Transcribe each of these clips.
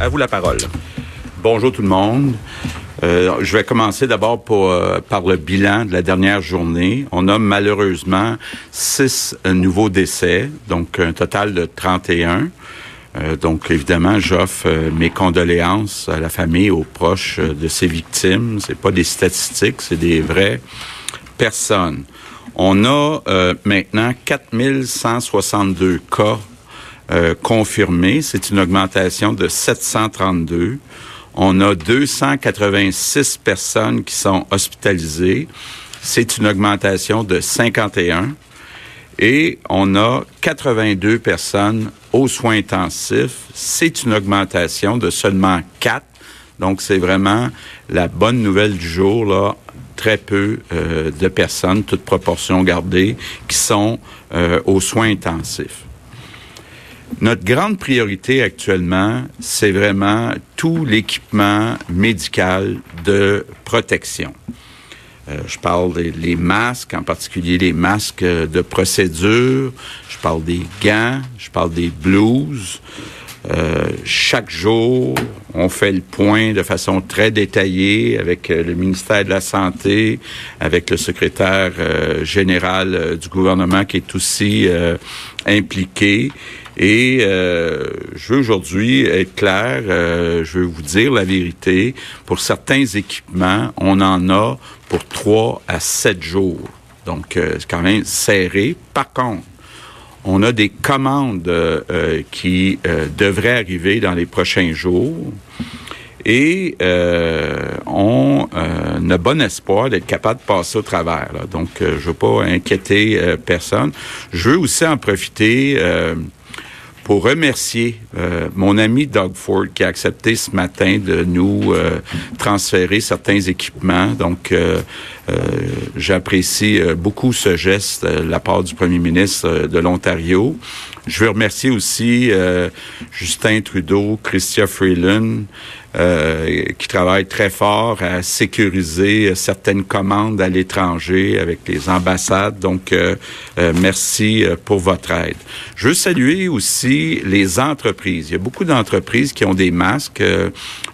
À vous la parole. Bonjour tout le monde. Euh, je vais commencer d'abord euh, par le bilan de la dernière journée. On a malheureusement six euh, nouveaux décès, donc un total de 31. donc évidemment, j'offre mes condoléances à la famille, aux proches de ces victimes. C'est pas des statistiques, c'est des vraies personnes. On a maintenant 4162 cas confirmés. C'est une augmentation de 732. On a 286 personnes qui sont hospitalisées. C'est une augmentation de 51. Et on a 82 personnes aux soins intensifs. C'est une augmentation de seulement 4. Donc, c'est vraiment la bonne nouvelle du jour, là. Très peu euh, de personnes, toutes proportions gardées, qui sont euh, aux soins intensifs. Notre grande priorité actuellement, c'est vraiment tout l'équipement médical de protection. Euh, je parle des masques, en particulier les masques de procédure. Je parle des gants. Je parle des blouses. Euh, chaque jour, on fait le point de façon très détaillée avec euh, le ministère de la Santé, avec le secrétaire général du gouvernement qui est aussi impliqué. Et euh, je veux aujourd'hui être clair, euh, je veux vous dire la vérité. Pour certains équipements, on en a pour trois à sept jours. Donc, euh, c'est quand même serré. Par contre, on a des commandes qui devraient arriver dans les prochains jours. Et on a bon espoir d'être capable de passer au travers. Donc, je ne veux pas inquiéter personne. Je veux aussi en profiter pour remercier euh, mon ami Doug Ford qui a accepté ce matin de nous euh, transférer certains équipements. Donc, euh, j'apprécie beaucoup ce geste de la part du premier ministre de l'Ontario. Je veux remercier aussi Justin Trudeau, Christian Freeland, euh, qui travaille très fort à sécuriser certaines commandes à l'étranger avec les ambassades. Donc, euh, euh, merci pour votre aide. Je veux saluer aussi les entreprises. Il y a beaucoup d'entreprises qui ont des masques,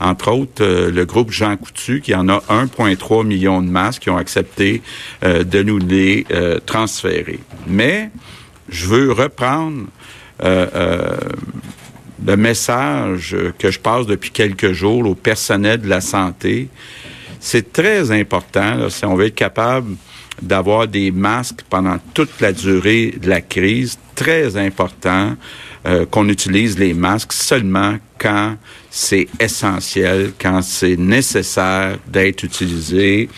entre autres le groupe Jean Coutu, qui en a 1,3 million de masques qui ont accepté de nous les transférer. Mais je veux reprendre le message que je passe depuis quelques jours au personnel de la santé. C'est très important, si on veut être capable d'avoir des masques pendant toute la durée de la crise, très important euh, qu'on utilise les masques seulement quand c'est essentiel, quand c'est nécessaire d'être utilisé.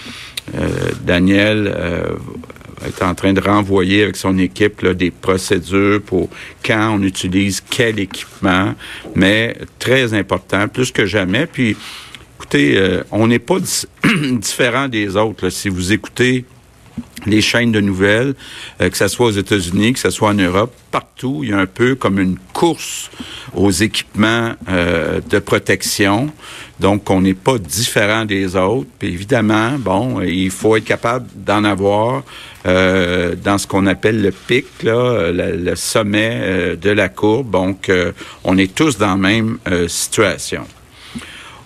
Euh, Daniel euh, est en train de renvoyer avec son équipe des procédures pour quand on utilise quel équipement, mais très important, plus que jamais. Puis, écoutez, euh, on n'est pas différent des autres. Si vous écoutez les chaînes de nouvelles, euh, que ce soit aux États-Unis, que ce soit en Europe, partout, il y a un peu comme une course aux équipements euh, de protection. Donc, on n'est pas différent des autres. Puis évidemment, bon, il faut être capable d'en avoir euh, dans ce qu'on appelle le pic, là, le, sommet de la courbe. Donc, on est tous dans la même situation.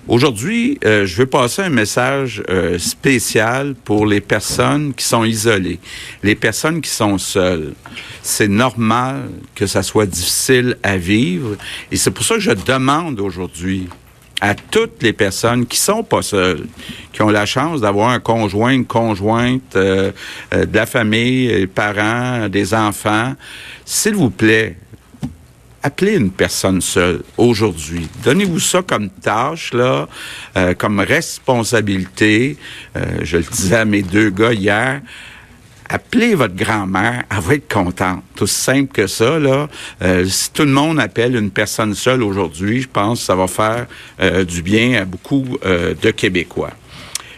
Aujourd'hui, euh, je veux passer un message euh, spécial pour les personnes qui sont isolées, les personnes qui sont seules. C'est normal que ça soit difficile à vivre et c'est pour ça que je demande aujourd'hui à toutes les personnes qui sont pas seules, qui ont la chance d'avoir un conjoint, une conjointe, euh, de la famille, des parents, des enfants, s'il vous plaît, appelez une personne seule aujourd'hui. Donnez-vous ça comme tâche, là, euh, comme responsabilité. Euh, je le disais à mes deux gars hier. Appelez votre grand-mère, elle va être contente. Tout simple que ça, là. Euh, si tout le monde appelle une personne seule aujourd'hui, je pense que ça va faire du bien à beaucoup de Québécois.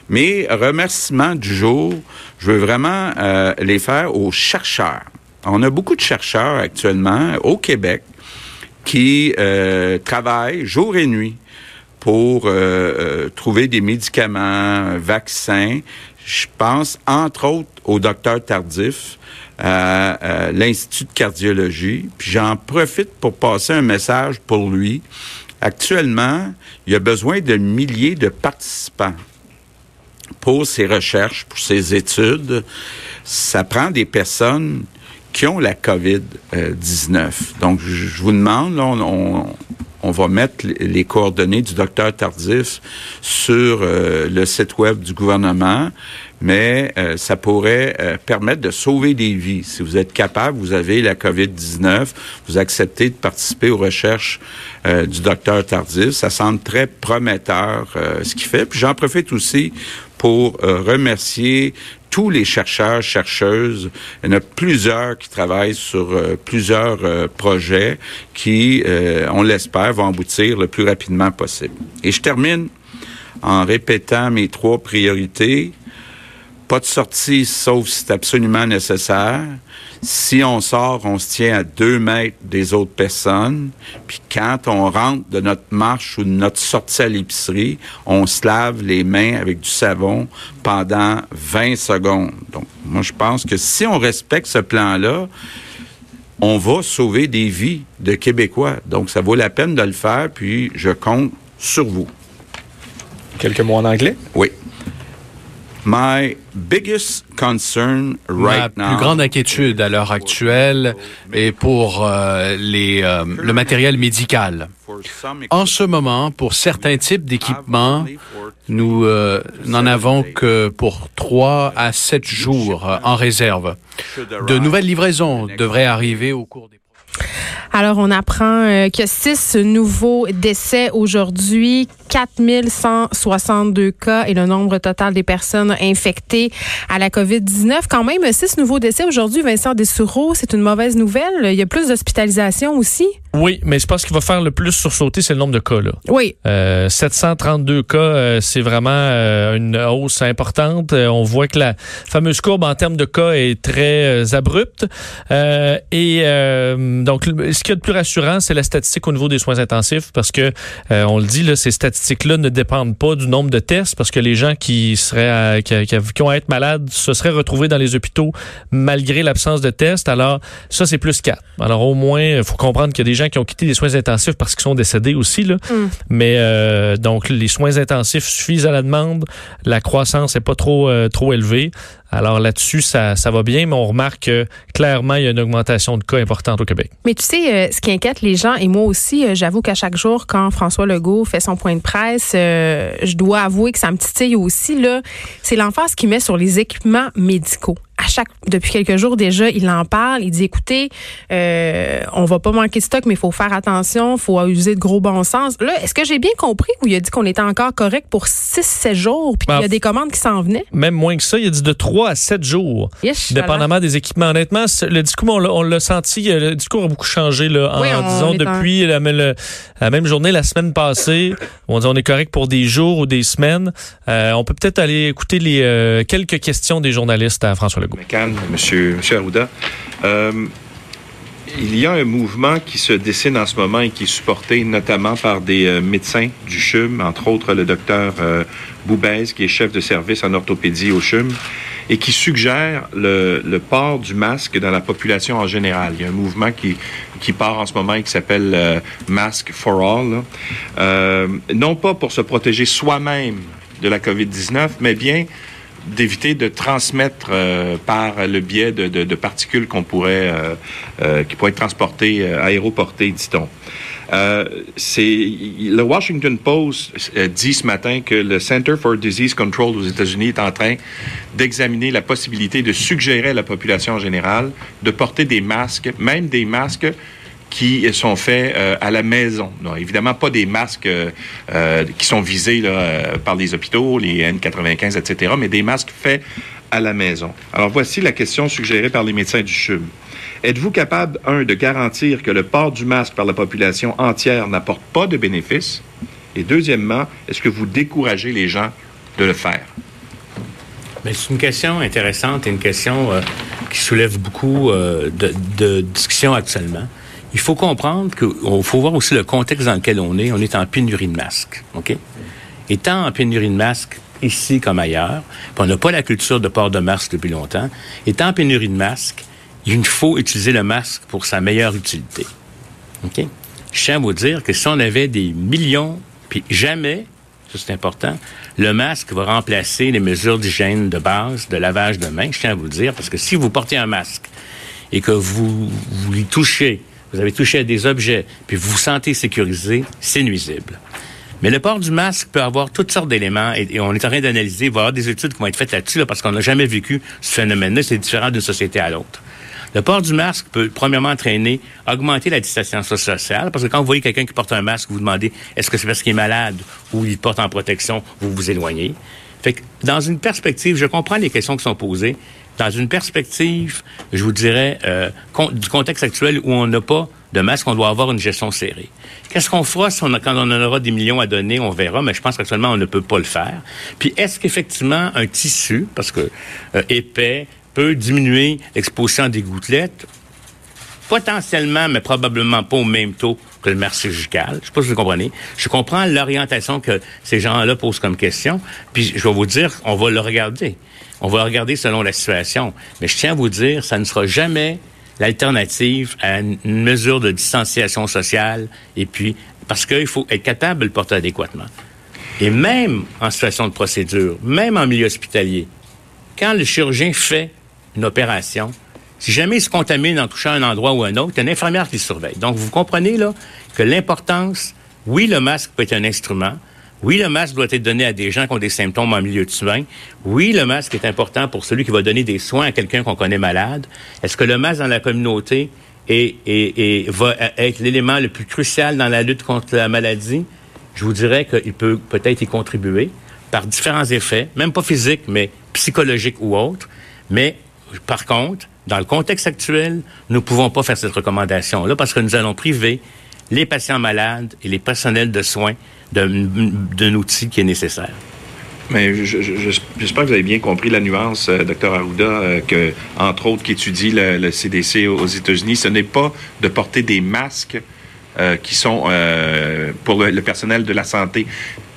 Mais remerciements du jour, je veux vraiment les faire aux chercheurs. On a beaucoup de chercheurs actuellement au Québec qui euh, travaillent jour et nuit pour euh, euh, trouver des médicaments, vaccins. Je pense, entre autres, au docteur Tardif, à, l'Institut de cardiologie. Puis j'en profite pour passer un message pour lui Actuellement, il y a besoin de milliers de participants pour ces recherches, pour ces études. Ça prend des personnes qui ont la COVID-19. Donc, je vous demande, là, on, on va mettre les coordonnées du docteur Tardif sur euh, le site web du gouvernement, mais euh, ça pourrait euh, permettre de sauver des vies. Si vous êtes capable, vous avez la COVID-19, vous acceptez de participer aux recherches du docteur Tardif. Ça semble très prometteur ce qu'il fait. Puis j'en profite aussi pour remercier tous les chercheurs, chercheuses. Il y en a plusieurs qui travaillent sur euh, plusieurs euh, projets qui, euh, on l'espère, vont aboutir le plus rapidement possible. Et je termine en répétant mes trois priorités. Pas de sortie sauf si c'est absolument nécessaire. Si on sort, on se tient à deux mètres des autres personnes. Puis quand on rentre de notre marche ou de notre sortie à l'épicerie, on se lave les mains avec du savon pendant 20 secondes. Donc, moi, je pense que si on respecte ce plan-là, on va sauver des vies de Québécois. Donc, ça vaut la peine de le faire, puis je compte sur vous. Quelques mots en anglais? Oui. My biggest concern right Ma plus grande inquiétude à l'heure actuelle est pour euh, les, euh, le matériel médical. En ce moment, pour certains types d'équipements, nous euh, n'en avons que pour trois à sept jours en réserve. De nouvelles livraisons devraient arriver au cours des alors, on apprend euh, que six nouveaux décès aujourd'hui, 4162 cas et le nombre total des personnes infectées à la COVID-19. Quand même, six nouveaux décès aujourd'hui, Vincent Dessoureau, c'est une mauvaise nouvelle. Il y a plus d'hospitalisation aussi. Oui, mais je pense qu'il va faire le plus sursauter, c'est le nombre de cas. Là. Oui. Euh, 732 cas, euh, c'est vraiment euh, une hausse importante. Euh, on voit que la fameuse courbe en termes de cas est très abrupte. et donc, ce qui est le plus rassurant, c'est la statistique au niveau des soins intensifs, parce que on le dit, là, ces statistiques-là ne dépendent pas du nombre de tests, parce que les gens qui seraient qui, qui, ont à être malades se seraient retrouvés dans les hôpitaux malgré l'absence de tests. Alors, ça, c'est plus 4. Alors, au moins, il faut comprendre qu'il y a des gens qui ont quitté les soins intensifs parce qu'ils sont décédés aussi. Là. Mm. Mais euh, donc, les soins intensifs suffisent à la demande. La croissance n'est pas trop, euh, trop élevée. Alors là-dessus, ça, ça va bien, mais on remarque que clairement, il y a une augmentation de cas importante au Québec. Mais tu sais, euh, ce qui inquiète les gens, et moi aussi, j'avoue qu'à chaque jour, quand François Legault fait son point de presse, je dois avouer que ça me titille aussi, là, c'est l'emphase qu'il met sur les équipements médicaux à chaque depuis quelques jours déjà, il en parle. Il dit écoutez, euh, on va pas manquer de stock, mais il faut faire attention, il faut user de gros bon sens. Là, est-ce que j'ai bien compris ou il a dit qu'on était encore correct pour 6-7 jours, puis qu'il y a ben, des commandes qui s'en venaient? Même moins que ça, il a dit de 3 à 7 jours, dépendamment des équipements. Honnêtement, le discours, on l'a senti, euh, le discours a beaucoup changé là, en, disons depuis la, même journée la semaine passée. On dit on est correct pour des jours ou des semaines. Euh, on peut peut-être aller écouter les euh, quelques questions des journalistes à François Legault. Monsieur, monsieur Arruda. Euh, il y a un mouvement qui se dessine en ce moment et qui est supporté notamment par des euh, médecins du CHUM, entre autres le docteur euh, Boubez, qui est chef de service en orthopédie au CHUM, et qui suggère le, port du masque dans la population en général. Il y a un mouvement qui, qui part en ce moment et qui s'appelle euh, Mask for All. non pas pour se protéger soi-même de la COVID-19, mais bien d'éviter de transmettre euh, par le biais de, particules qu'on pourrait, euh, euh, qui pourraient être transportées, aéroportées, dit-on. c'est le Washington Post dit ce matin que le Center for Disease Control aux États-Unis est en train d'examiner la possibilité de suggérer à la population en général de porter des masques, même des masques qui sont faits euh, à la maison. Non, évidemment, pas des masques euh, euh, qui sont visés par les hôpitaux, les N95, etc., mais des masques faits à la maison. Alors, voici la question suggérée par les médecins du CHUM. Êtes-vous capable, un, de garantir que le port du masque par la population entière n'apporte pas de bénéfices? Et deuxièmement, est-ce que vous découragez les gens de le faire? C'est une question intéressante et une question qui soulève beaucoup de, de discussions actuellement il faut comprendre qu'il faut voir aussi le contexte dans lequel on est. On est en pénurie de masques. OK? Étant en pénurie de masques, ici comme ailleurs, on n'a pas la culture de port de masque depuis longtemps, étant en pénurie de masques, il faut utiliser le masque pour sa meilleure utilité. Je tiens à vous dire que si on avait des millions, puis jamais, ça c'est important, le masque va remplacer les mesures d'hygiène de base, de lavage de mains, je tiens à vous dire, parce que si vous portez un masque et que vous, vous y touchez, vous avez touché à des objets, puis vous vous sentez sécurisé, c'est nuisible. Mais le port du masque peut avoir toutes sortes d'éléments et, on est en train d'analyser, il va y avoir des études qui vont être faites là-dessus parce qu'on n'a jamais vécu ce phénomène-là, c'est différent d'une société à l'autre. Le port du masque peut, premièrement, entraîner, augmenter la distanciation sociale, parce que quand vous voyez quelqu'un qui porte un masque, vous vous demandez est-ce que c'est parce qu'il est malade ou il porte en protection, vous vous éloignez. Fait que, dans une perspective, je comprends les questions qui sont posées. Dans une perspective, je vous dirais, euh, du contexte actuel où on n'a pas de masque, on doit avoir une gestion serrée. Qu'est-ce qu'on fera si on quand on en aura des millions à donner, on verra, mais je pense qu'actuellement, on ne peut pas le faire. Puis, est-ce qu'effectivement, un tissu, parce que euh, épais, peut diminuer l'exposition des gouttelettes, potentiellement, mais probablement pas au même taux que le masque chirurgical. Je sais pas si vous comprenez. Je comprends l'orientation que ces gens-là posent comme question, puis je vais vous dire, on va le regarder. On va le regarder selon la situation. Mais je tiens à vous dire, ça ne sera jamais l'alternative à une mesure de distanciation sociale, et puis, parce qu'il faut être capable de le porter adéquatement. Et même en situation de procédure, même en milieu hospitalier, quand le chirurgien fait une opération, si jamais il se contamine en touchant un endroit ou un autre, il y a une infirmière qui surveille. Donc, vous comprenez là que l'importance, oui, le masque peut être un instrument. Oui, le masque doit être donné à des gens qui ont des symptômes en milieu de soins. Oui, le masque est important pour celui qui va donner des soins à quelqu'un qu'on connaît malade. Est-ce que le masque dans la communauté est, va être l'élément le plus crucial dans la lutte contre la maladie? Je vous dirais qu'il peut peut-être y contribuer par différents effets, même pas physiques, mais psychologiques ou autres. Mais par contre, dans le contexte actuel, nous ne pouvons pas faire cette recommandation-là parce que nous allons priver les patients malades et les personnels de soins d'un outil qui est nécessaire. Mais j'espère que vous avez bien compris la nuance, euh, docteur Arruda, euh, que, entre autres, qu'étudie le, le, CDC aux États-Unis, ce n'est pas de porter des masques euh, qui sont pour le, personnel de la santé.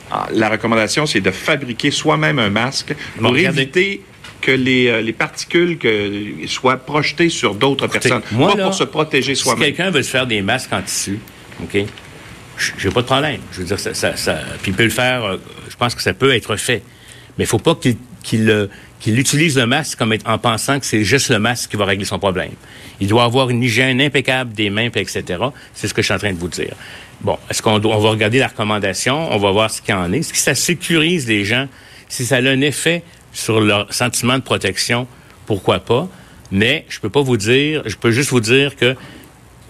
Ah, la recommandation, c'est de fabriquer soi-même un masque pour éviter que les, les particules que, soient projetées sur d'autres personnes, pas pour se protéger soi-même. Si quelqu'un veut se faire des masques en tissu, OK, j'ai pas de problème. Je veux dire, ça, puis il peut le faire. Euh, je pense que ça peut être fait, mais il faut pas euh, qu'il utilise le masque comme en pensant que c'est juste le masque qui va régler son problème. Il doit avoir une hygiène impeccable des mains, etc. C'est ce que je suis en train de vous dire. Bon, est-ce qu'on on va regarder la recommandation, on va voir ce qu'il en est. ce que ça sécurise les gens? Si ça a un effet sur leur sentiment de protection, pourquoi pas? Mais je peux pas vous dire, je peux juste vous dire que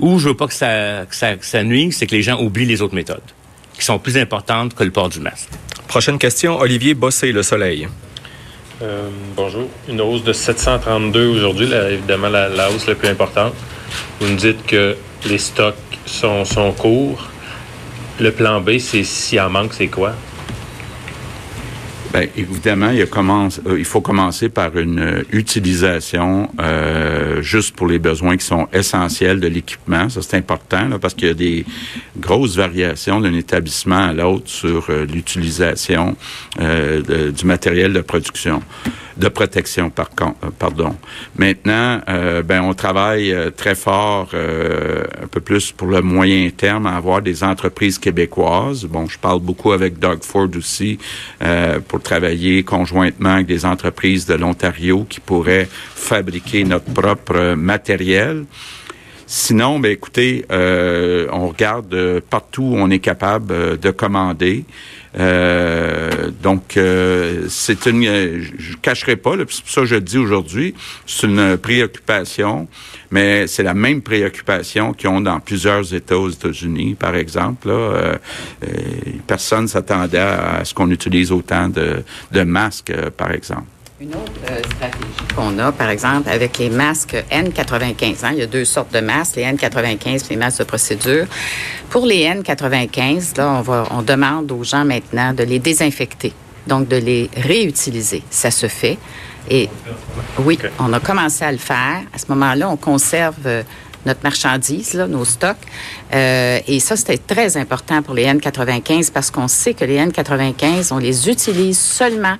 ou je veux pas que ça, que ça, que ça nuise, c'est que les gens oublient les autres méthodes, qui sont plus importantes que le port du masque. Prochaine question, Olivier Bossé, Le Soleil. Euh, bonjour. Une hausse de 732 aujourd'hui, évidemment la, hausse la plus importante. Vous nous dites que les stocks sont, sont courts. Le plan B, c'est s'il en manque, c'est quoi? Bien, évidemment, il, commence, euh, il, faut commencer par une euh, utilisation euh, juste pour les besoins qui sont essentiels de l'équipement. Ça, c'est important là, parce qu'il y a des grosses variations d'un établissement à l'autre sur l'utilisation du matériel de production de protection, par euh, pardon. Maintenant, euh, ben, on travaille euh, très fort, un peu plus pour le moyen terme, à avoir des entreprises québécoises. Bon, je parle beaucoup avec Doug Ford aussi pour travailler conjointement avec des entreprises de l'Ontario qui pourraient fabriquer notre propre matériel. Sinon, ben écoutez, on regarde partout où on est capable de commander. Euh, donc, euh, c'est une, je cacherai pas, c'est pour ça que je le dis aujourd'hui, c'est une préoccupation, mais c'est la même préoccupation qu'ils ont dans plusieurs États aux États-Unis, par exemple. Là, euh, personne s'attendait à, ce qu'on utilise autant de, de masques, par exemple. Une autre stratégie qu'on a, par exemple, avec les masques N95, hein, il y a deux sortes de masques, les N95 et les masques de procédure. Pour les N95, là, on, va, on demande aux gens maintenant de les désinfecter, donc de les réutiliser. Ça se fait. Et oui, on a commencé à le faire. À ce moment-là, on conserve euh, notre marchandise, là, nos stocks. Euh, et ça, c'était très important pour les N95 parce qu'on sait que les N95, on les utilise seulement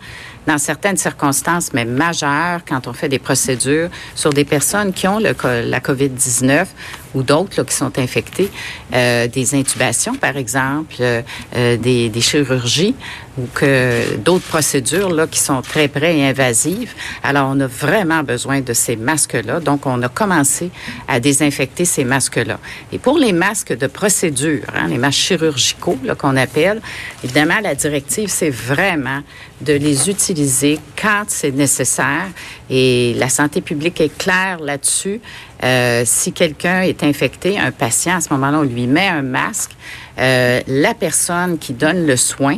dans certaines circonstances, mais majeures, quand on fait des procédures sur des personnes qui ont la COVID-19 ou d'autres qui sont infectés, euh, des intubations, par exemple, euh, euh, des, des, chirurgies ou que d'autres procédures là, qui sont très près et invasives. Alors, on a vraiment besoin de ces masques-là. Donc, on a commencé à désinfecter ces masques-là. Et pour les masques de procédure, hein, les masques chirurgicaux qu'on appelle, évidemment, la directive, c'est vraiment de les utiliser quand c'est nécessaire. Et la santé publique est claire là-dessus. Euh, si quelqu'un est infecté, un patient, à ce moment-là, on lui met un masque. Euh, la personne qui donne le soin,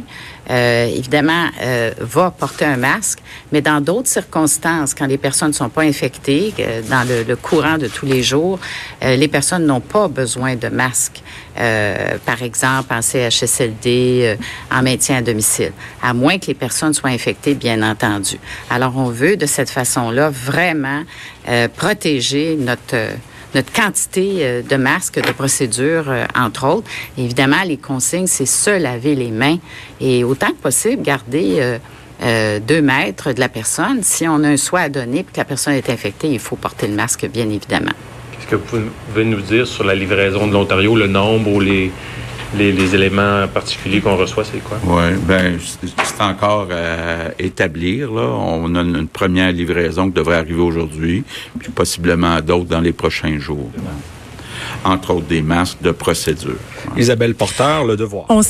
euh, évidemment, euh, va porter un masque, mais dans d'autres circonstances, quand les personnes ne sont pas infectées, euh, dans le, courant de tous les jours, euh, les personnes n'ont pas besoin de masque. par exemple, en CHSLD, en maintien à domicile, à moins que les personnes soient infectées, bien entendu. Alors, on veut de cette façon-là vraiment protéger notre notre quantité de masques de procédure, entre autres. évidemment, les consignes, c'est se laver les mains et autant que possible garder euh, euh, deux mètres de la personne. Si on a un soin à donner et que la personne est infectée, il faut porter le masque, bien évidemment. Qu'est-ce que vous pouvez nous dire sur la livraison de l'Ontario, le nombre ou les, les, les, éléments particuliers qu'on reçoit, c'est quoi? Oui, ben c'est encore à établir. Là. On a une première livraison qui devrait arriver aujourd'hui, puis possiblement d'autres dans les prochains jours. Entre autres, des masques de procédure. Isabelle Porteur, Le Devoir. On